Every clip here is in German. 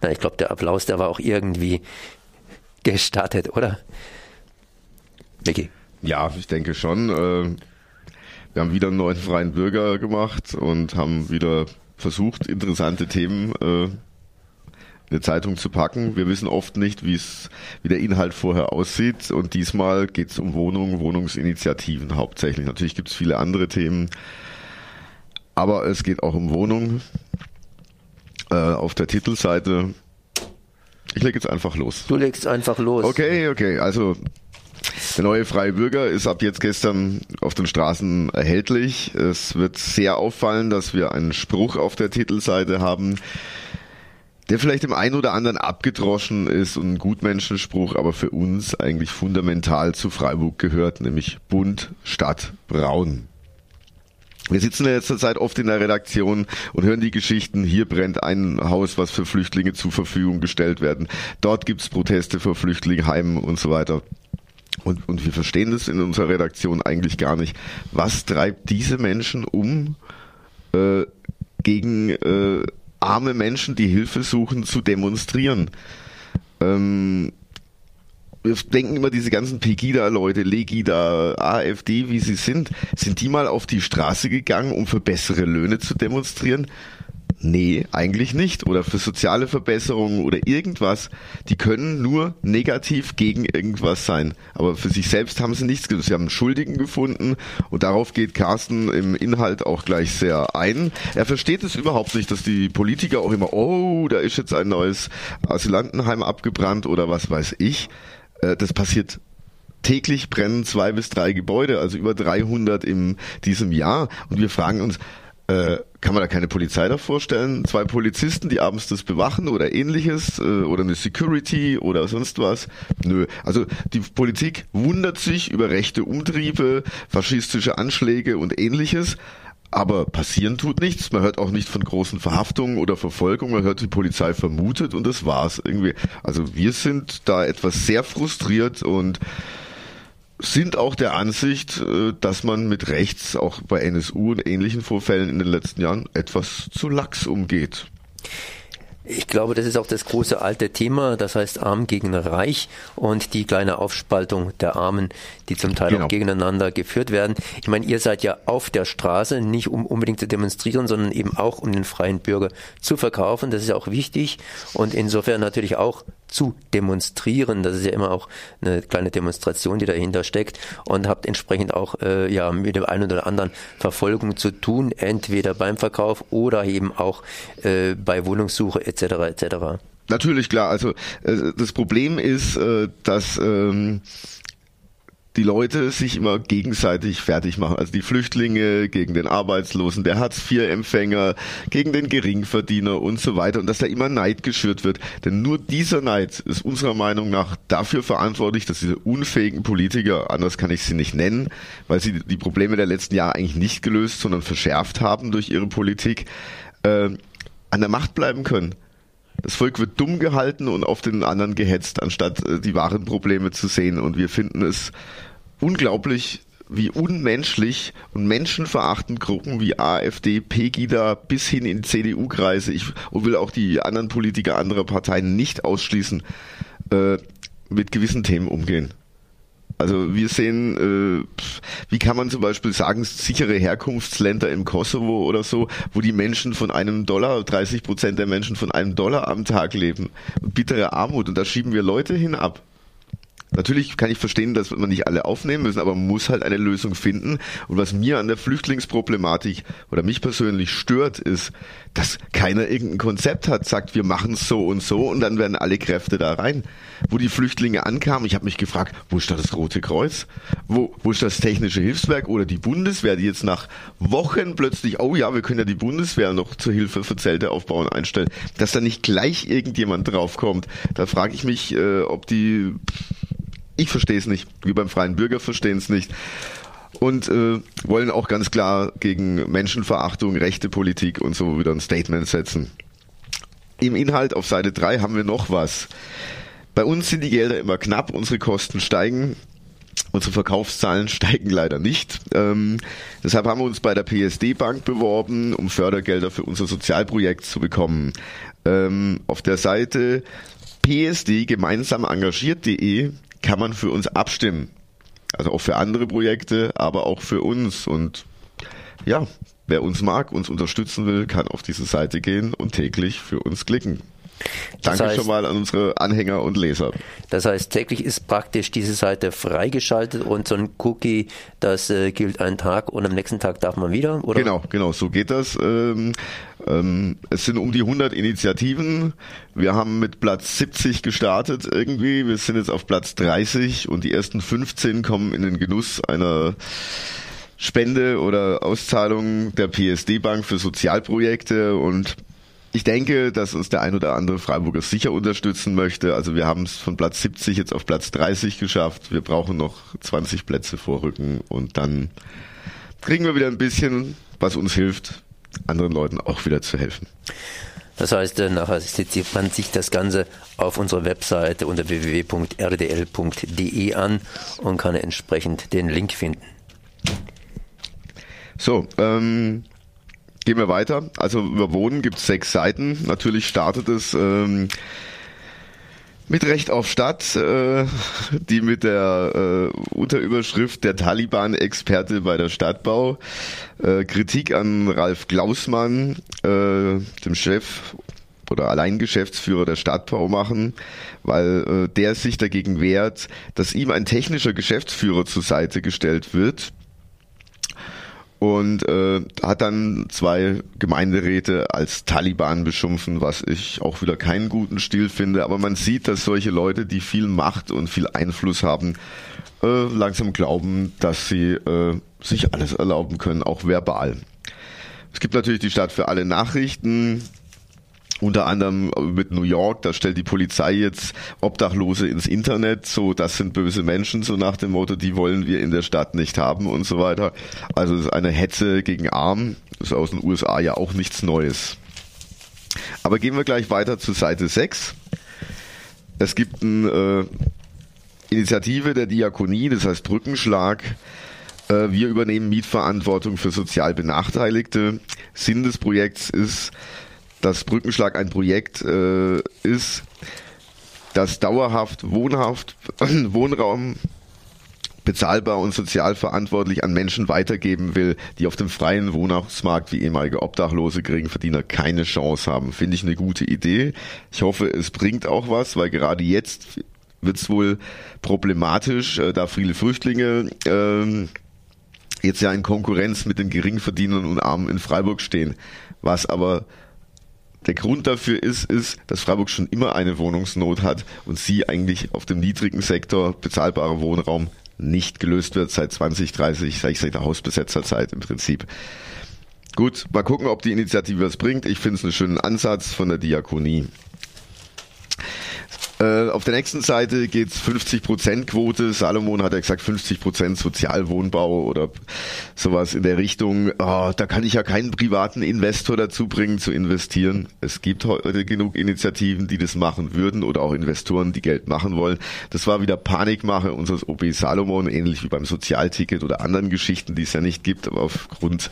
Na, ich glaube, der Applaus, der war auch irgendwie gestattet, oder? Vicky. Ja, ich denke schon. Äh, wir haben wieder einen neuen freien Bürger gemacht und haben wieder versucht, interessante Themen äh, in eine Zeitung zu packen. Wir wissen oft nicht, wie es, wie der Inhalt vorher aussieht. Und diesmal geht es um Wohnungen, Wohnungsinitiativen hauptsächlich. Natürlich gibt es viele andere Themen, aber es geht auch um Wohnungen. Äh, auf der Titelseite. Ich lege jetzt einfach los. Du legst einfach los. Okay, okay. Also der neue Freie Bürger ist ab jetzt gestern auf den Straßen erhältlich. Es wird sehr auffallen, dass wir einen Spruch auf der Titelseite haben, der vielleicht dem einen oder anderen abgedroschen ist und ein Gutmenschenspruch, aber für uns eigentlich fundamental zu Freiburg gehört, nämlich bunt statt braun. Wir sitzen in letzter Zeit oft in der Redaktion und hören die Geschichten, hier brennt ein Haus, was für Flüchtlinge zur Verfügung gestellt werden, dort gibt's Proteste vor Flüchtlingsheimen und so weiter. Und, und wir verstehen das in unserer Redaktion eigentlich gar nicht. Was treibt diese Menschen um, äh, gegen äh, arme Menschen, die Hilfe suchen, zu demonstrieren? Ähm, wir denken immer, diese ganzen Pegida-Leute, Legida, AfD, wie sie sind, sind die mal auf die Straße gegangen, um für bessere Löhne zu demonstrieren? Nee, eigentlich nicht. Oder für soziale Verbesserungen oder irgendwas. Die können nur negativ gegen irgendwas sein. Aber für sich selbst haben sie nichts getan. Sie haben einen Schuldigen gefunden und darauf geht Carsten im Inhalt auch gleich sehr ein. Er versteht es überhaupt nicht, dass die Politiker auch immer, oh, da ist jetzt ein neues Asylantenheim abgebrannt oder was weiß ich. Äh, das passiert täglich brennen zwei bis drei Gebäude, also über 300 in diesem Jahr. Und wir fragen uns, äh, kann man da keine Polizei da vorstellen? Zwei Polizisten, die abends das bewachen oder ähnliches äh, oder eine Security oder sonst was? Nö. Also die Politik wundert sich über rechte Umtriebe, faschistische Anschläge und ähnliches. Aber passieren tut nichts. Man hört auch nicht von großen Verhaftungen oder Verfolgungen. Man hört, die Polizei vermutet und das war's irgendwie. Also wir sind da etwas sehr frustriert und sind auch der Ansicht, äh, dass man mit rechts auch bei NSU und ähnlichen Vorfällen in den letzten Jahren etwas zu lax umgeht. Ich glaube, das ist auch das große alte Thema, das heißt Arm gegen Reich und die kleine Aufspaltung der Armen, die zum Teil genau. auch gegeneinander geführt werden. Ich meine, ihr seid ja auf der Straße, nicht um unbedingt zu demonstrieren, sondern eben auch um den freien Bürger zu verkaufen. Das ist ja auch wichtig und insofern natürlich auch zu demonstrieren. Das ist ja immer auch eine kleine Demonstration, die dahinter steckt und habt entsprechend auch äh, ja mit dem einen oder anderen Verfolgung zu tun, entweder beim Verkauf oder eben auch äh, bei Wohnungssuche etc. etc. Natürlich klar. Also äh, das Problem ist, äh, dass ähm, die Leute sich immer gegenseitig fertig machen. Also die Flüchtlinge gegen den Arbeitslosen, der Hartz-IV-Empfänger, gegen den Geringverdiener und so weiter. Und dass da immer Neid geschürt wird. Denn nur dieser Neid ist unserer Meinung nach dafür verantwortlich, dass diese unfähigen Politiker, anders kann ich sie nicht nennen, weil sie die Probleme der letzten Jahre eigentlich nicht gelöst, sondern verschärft haben durch ihre Politik, äh, an der Macht bleiben können. Das Volk wird dumm gehalten und auf den anderen gehetzt, anstatt äh, die wahren Probleme zu sehen. Und wir finden es unglaublich, wie unmenschlich und menschenverachtend Gruppen wie AfD, Pegida bis hin in CDU-Kreise, ich und will auch die anderen Politiker anderer Parteien nicht ausschließen, äh, mit gewissen Themen umgehen. Also wir sehen, äh, wie kann man zum Beispiel sagen, sichere Herkunftsländer im Kosovo oder so, wo die Menschen von einem Dollar, 30 Prozent der Menschen von einem Dollar am Tag leben. Bittere Armut und da schieben wir Leute hinab. Natürlich kann ich verstehen, dass man nicht alle aufnehmen müssen, aber man muss halt eine Lösung finden. Und was mir an der Flüchtlingsproblematik oder mich persönlich stört, ist, dass keiner irgendein Konzept hat, sagt, wir machen es so und so und dann werden alle Kräfte da rein. Wo die Flüchtlinge ankamen, ich habe mich gefragt, wo ist da das Rote Kreuz? Wo, wo ist das Technische Hilfswerk oder die Bundeswehr, die jetzt nach Wochen plötzlich, oh ja, wir können ja die Bundeswehr noch zur Hilfe für Zelte aufbauen einstellen, dass da nicht gleich irgendjemand draufkommt. Da frage ich mich, äh, ob die ich verstehe es nicht. Wir beim Freien Bürger verstehen es nicht. Und äh, wollen auch ganz klar gegen Menschenverachtung, rechte Politik und so wieder ein Statement setzen. Im Inhalt auf Seite 3 haben wir noch was. Bei uns sind die Gelder immer knapp, unsere Kosten steigen. Unsere Verkaufszahlen steigen leider nicht. Ähm, deshalb haben wir uns bei der PSD Bank beworben, um Fördergelder für unser Sozialprojekt zu bekommen. Ähm, auf der Seite psd gemeinsam engagiert.de kann man für uns abstimmen. Also auch für andere Projekte, aber auch für uns. Und ja, wer uns mag, uns unterstützen will, kann auf diese Seite gehen und täglich für uns klicken. Das Danke heißt, schon mal an unsere Anhänger und Leser. Das heißt, täglich ist praktisch diese Seite freigeschaltet und so ein Cookie, das äh, gilt einen Tag und am nächsten Tag darf man wieder, oder? Genau, genau, so geht das. Ähm, ähm, es sind um die 100 Initiativen. Wir haben mit Platz 70 gestartet irgendwie. Wir sind jetzt auf Platz 30 und die ersten 15 kommen in den Genuss einer Spende oder Auszahlung der PSD Bank für Sozialprojekte und ich denke, dass uns der ein oder andere Freiburger sicher unterstützen möchte. Also wir haben es von Platz 70 jetzt auf Platz 30 geschafft. Wir brauchen noch 20 Plätze vorrücken und dann kriegen wir wieder ein bisschen, was uns hilft, anderen Leuten auch wieder zu helfen. Das heißt, äh, nachher sieht man sich das Ganze auf unserer Webseite unter www.rdl.de an und kann entsprechend den Link finden. So, ähm, Gehen wir weiter. Also über Wohnen gibt es sechs Seiten. Natürlich startet es ähm, mit Recht auf Stadt, äh, die mit der äh, Unterüberschrift der Taliban-Experte bei der Stadtbau. Äh, Kritik an Ralf Glausmann, äh, dem Chef oder Alleingeschäftsführer der Stadtbau machen, weil äh, der sich dagegen wehrt, dass ihm ein technischer Geschäftsführer zur Seite gestellt wird und äh, hat dann zwei Gemeinderäte als Taliban beschimpfen, was ich auch wieder keinen guten Stil finde. Aber man sieht, dass solche Leute, die viel Macht und viel Einfluss haben, äh, langsam glauben, dass sie äh, sich alles erlauben können, auch verbal. Es gibt natürlich die Stadt für alle Nachrichten, unter anderem mit New York, da stellt die Polizei jetzt Obdachlose ins Internet, so das sind böse Menschen, so nach dem Motto, die wollen wir in der Stadt nicht haben und so weiter. Also es ist eine Hetze gegen Arm, ist aus den USA ja auch nichts Neues. Aber gehen wir gleich weiter zu Seite 6. Es gibt eine äh, Initiative der Diakonie, das heißt Brückenschlag. Äh, wir übernehmen Mietverantwortung für sozial Benachteiligte. Sinn des Projekts ist, dass Brückenschlag ein Projekt äh, ist, das dauerhaft wohnhaft Wohnraum bezahlbar und sozial verantwortlich an Menschen weitergeben will, die auf dem freien Wohnungsmarkt wie ehemalige Obdachlose, Geringverdiener keine Chance haben. Finde ich eine gute Idee. Ich hoffe, es bringt auch was, weil gerade jetzt wird es wohl problematisch, äh, da viele Flüchtlinge äh, jetzt ja in Konkurrenz mit den Geringverdienern und Armen in Freiburg stehen, was aber der Grund dafür ist, ist, dass Freiburg schon immer eine Wohnungsnot hat und sie eigentlich auf dem niedrigen Sektor bezahlbarer Wohnraum nicht gelöst wird seit 20, 30, seit der Hausbesetzerzeit im Prinzip. Gut, mal gucken, ob die Initiative was bringt. Ich finde es einen schönen Ansatz von der Diakonie. Äh, auf der nächsten Seite geht's 50% Quote. Salomon hat ja gesagt 50% Sozialwohnbau oder sowas in der Richtung. Oh, da kann ich ja keinen privaten Investor dazu bringen zu investieren. Es gibt heute genug Initiativen, die das machen würden oder auch Investoren, die Geld machen wollen. Das war wieder Panikmache unseres OB Salomon, ähnlich wie beim Sozialticket oder anderen Geschichten, die es ja nicht gibt, aber aufgrund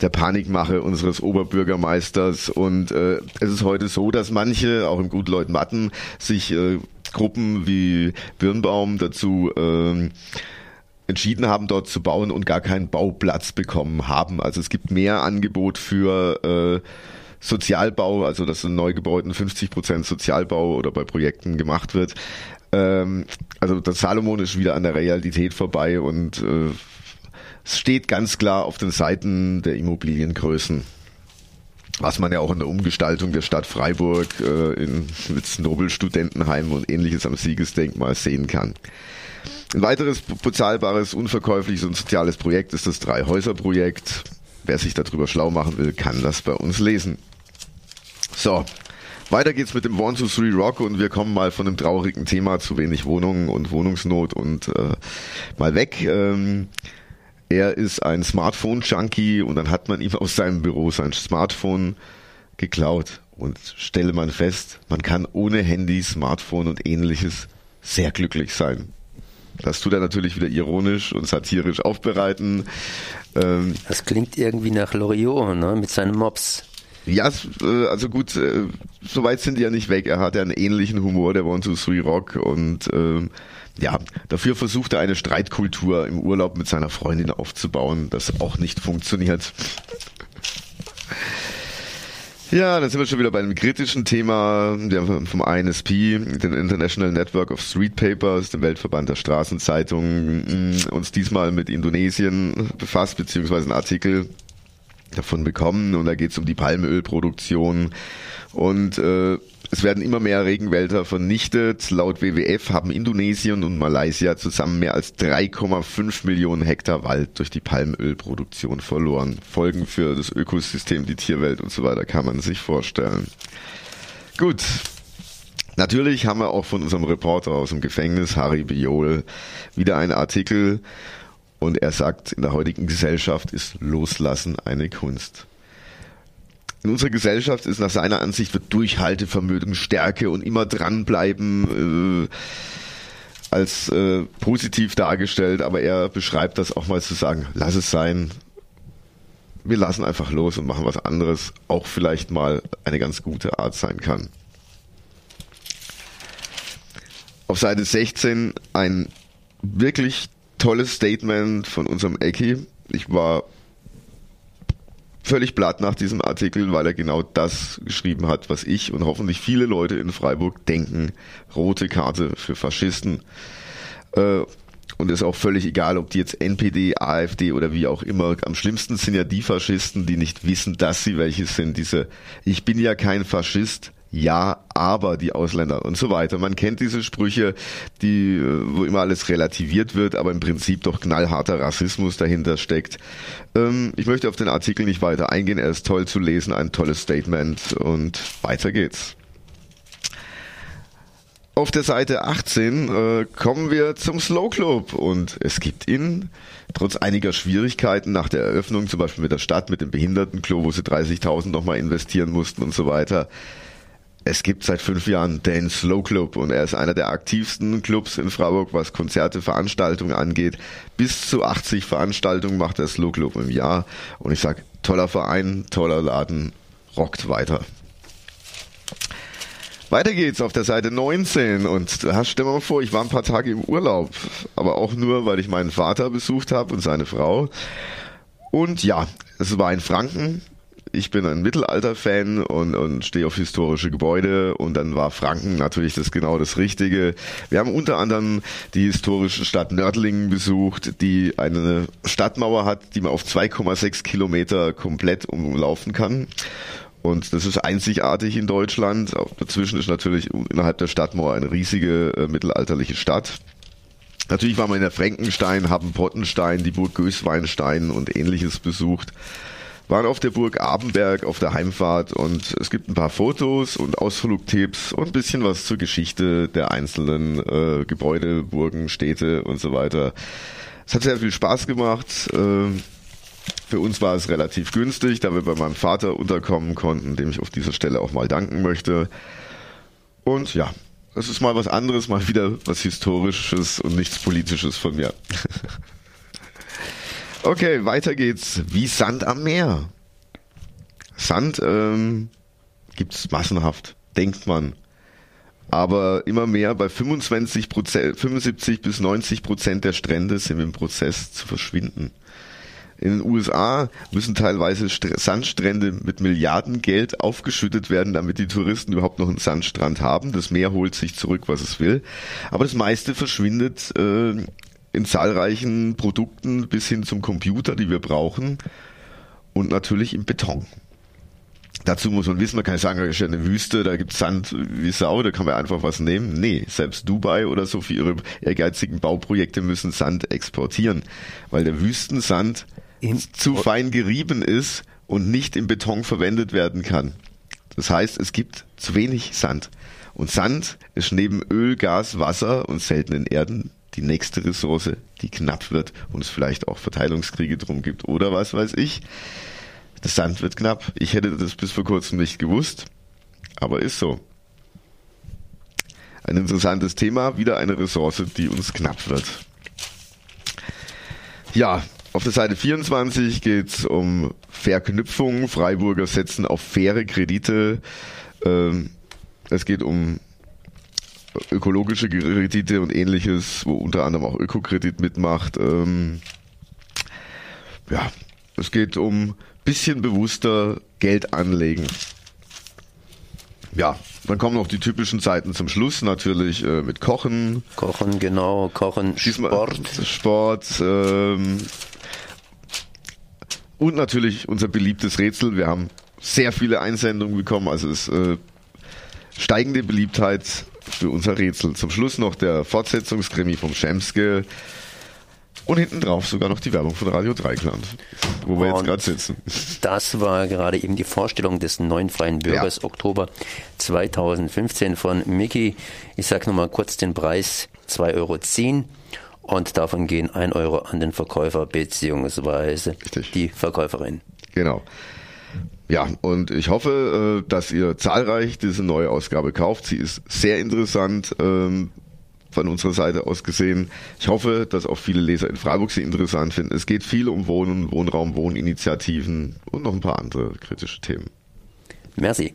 der Panikmache unseres Oberbürgermeisters. Und äh, es ist heute so, dass manche, auch im Gutleut Matten, sich äh, Gruppen wie Birnbaum dazu äh, entschieden haben, dort zu bauen und gar keinen Bauplatz bekommen haben. Also es gibt mehr Angebot für äh, Sozialbau, also dass in Neugebäuden 50 Prozent Sozialbau oder bei Projekten gemacht wird. Ähm, also das Salomon ist wieder an der Realität vorbei und äh, es steht ganz klar auf den Seiten der Immobiliengrößen was man ja auch in der Umgestaltung der Stadt Freiburg äh, in, mit Nobelstudentenheim und ähnliches am Siegesdenkmal sehen kann. Ein weiteres bezahlbares, unverkäufliches und soziales Projekt ist das Drei-Häuser-Projekt. Wer sich darüber schlau machen will, kann das bei uns lesen. So, weiter geht's mit dem One to Three Rock und wir kommen mal von einem traurigen Thema zu wenig Wohnungen und Wohnungsnot und äh, mal weg. Ähm, er ist ein Smartphone-Junkie und dann hat man ihm aus seinem Büro sein Smartphone geklaut und stelle man fest, man kann ohne Handy, Smartphone und ähnliches sehr glücklich sein. Das tut er natürlich wieder ironisch und satirisch aufbereiten. Ähm, das klingt irgendwie nach Loriot, ne, mit seinen Mops. Ja, äh, also gut, äh, so weit sind die ja nicht weg. Er hat ja einen ähnlichen Humor, der One, Two, Three Rock und ähm, ja, dafür versucht er eine Streitkultur im Urlaub mit seiner Freundin aufzubauen, das auch nicht funktioniert. Ja, dann sind wir schon wieder bei einem kritischen Thema wir haben vom INSP, den International Network of Street Papers, dem Weltverband der Straßenzeitungen, mm, uns diesmal mit Indonesien befasst, beziehungsweise einen Artikel davon bekommen und da geht es um die Palmölproduktion und äh, es werden immer mehr Regenwälder vernichtet. Laut WWF haben Indonesien und Malaysia zusammen mehr als 3,5 Millionen Hektar Wald durch die Palmölproduktion verloren. Folgen für das Ökosystem, die Tierwelt und so weiter kann man sich vorstellen. Gut. Natürlich haben wir auch von unserem Reporter aus dem Gefängnis, Harry Biol, wieder einen Artikel und er sagt, in der heutigen Gesellschaft ist Loslassen eine Kunst. In unserer Gesellschaft ist nach seiner Ansicht wird Durchhaltevermögen, Stärke und immer dranbleiben äh, als äh, positiv dargestellt, aber er beschreibt das auch mal zu sagen, lass es sein. Wir lassen einfach los und machen was anderes, auch vielleicht mal eine ganz gute Art sein kann. Auf Seite 16 ein wirklich tolles Statement von unserem Ecki. Ich war völlig platt nach diesem Artikel, weil er genau das geschrieben hat, was ich und hoffentlich viele Leute in Freiburg denken. Rote Karte für Faschisten. Äh, und ist auch völlig egal, ob die jetzt NPD, AfD oder wie auch immer. Am schlimmsten sind ja die Faschisten, die nicht wissen, dass sie welche sind. Diese, ich bin ja kein Faschist, ja, aber die Ausländer und so weiter. Man kennt diese Sprüche, die, äh, wo immer alles relativiert wird, aber im Prinzip doch knallharter Rassismus dahinter steckt. Ähm, ich möchte auf den Artikel nicht weiter eingehen. Er ist toll zu lesen, ein tolles Statement und weiter geht's. Auf der Seite 18 äh, kommen wir zum Slow Club und es gibt ihn trotz einiger Schwierigkeiten nach der Eröffnung, zum Beispiel mit der Stadt, mit dem Behindertenklo, wo sie 30.000 nochmal investieren mussten und so weiter, es gibt seit fünf Jahren den Slow Club und er ist einer der aktivsten Clubs in Freiburg, was Konzerte, Veranstaltungen angeht. Bis zu 80 Veranstaltungen macht der Slow Club im Jahr und ich sag, toller Verein, toller Laden, rockt weiter. Weiter geht's auf der Seite 19 und stell dir mal vor, ich war ein paar Tage im Urlaub, aber auch nur, weil ich meinen Vater besucht habe und seine Frau. Und ja, es war in Franken, ich bin ein Mittelalter-Fan und, und stehe auf historische Gebäude und dann war Franken natürlich das genau das Richtige. Wir haben unter anderem die historische Stadt Nördlingen besucht, die eine Stadtmauer hat, die man auf 2,6 Kilometer komplett umlaufen kann. Und das ist einzigartig in Deutschland. Dazwischen ist natürlich innerhalb der Stadtmauer eine riesige äh, mittelalterliche Stadt. Natürlich waren wir in der Frankenstein, haben Pottenstein, die Burg Gößweinstein und ähnliches besucht waren auf der Burg Abenberg auf der Heimfahrt und es gibt ein paar Fotos und Ausflugtipps und ein bisschen was zur Geschichte der einzelnen äh, Gebäude, Burgen, Städte und so weiter. Es hat sehr viel Spaß gemacht. Äh, für uns war es relativ günstig, da wir bei meinem Vater unterkommen konnten, dem ich auf dieser Stelle auch mal danken möchte. Und ja, das ist mal was anderes, mal wieder was Historisches und nichts Politisches von mir. Okay, weiter geht's. Wie Sand am Meer. Sand ähm, gibt's massenhaft, denkt man. Aber immer mehr bei 25 Prozent, 75 bis 90 Prozent der Strände sind im Prozess zu verschwinden. In den USA müssen teilweise Sandstrände mit Milliarden Geld aufgeschüttet werden, damit die Touristen überhaupt noch einen Sandstrand haben. Das Meer holt sich zurück, was es will. Aber das meiste verschwindet äh, in zahlreichen Produkten bis hin zum Computer, die wir brauchen und natürlich im Beton. Dazu muss man wissen, man kann nicht sagen, das ist ja eine Wüste, da gibt es Sand wie Sau, da kann man einfach was nehmen. Nee, selbst Dubai oder so für ihre ehrgeizigen Bauprojekte müssen Sand exportieren, weil der Wüstensand in zu fein gerieben ist und nicht im Beton verwendet werden kann. Das heißt, es gibt zu wenig Sand. Und Sand ist neben Öl, Gas, Wasser und seltenen Erden die nächste Ressource, die knapp wird und es vielleicht auch Verteilungskriege drum gibt oder was weiß ich. Das Sand wird knapp. Ich hätte das bis vor kurzem nicht gewusst, aber ist so. Ein interessantes Thema, wieder eine Ressource, die uns knapp wird. Ja, auf der Seite 24 geht es um Verknüpfung. Freiburger setzen auf faire Kredite. Ähm, Es geht um ökologische Kredite und ähnliches, wo unter anderem auch Ökokredit mitmacht. Ähm, ja, es geht um bisschen bewusster Geld anlegen. Ja, dann kommen noch die typischen Zeiten zum Schluss natürlich äh, mit Kochen. Kochen, genau, Kochen, Sport. Sport. Ähm, und natürlich unser beliebtes Rätsel. Wir haben sehr viele Einsendungen bekommen, also es äh, steigende Beliebtheit für unser Rätsel. Zum Schluss noch der Fortsetzungskrimi vom Schemske. Und hinten drauf sogar noch die Werbung von Radio Dreikland, wo wir und jetzt gerade sitzen. Das war gerade eben die Vorstellung des neuen Freien Bürgers ja. Oktober 2015 von Mickey. Ich sage nochmal kurz den Preis, 2,10 Euro. Und davon gehen 1 Euro an den Verkäufer beziehungsweise die Verkäuferin. Genau. Ja, und ich hoffe, äh, dass ihr zahlreich diese neue Ausgabe kauft. Sie ist sehr interessant ähm, von unserer Seite aus gesehen. Ich hoffe, dass auch viele Leser in Freiburg sie interessant finden. Es geht viel um Wohnen, Wohnraum, Wohninitiativen und noch ein paar andere kritische Themen. Merci.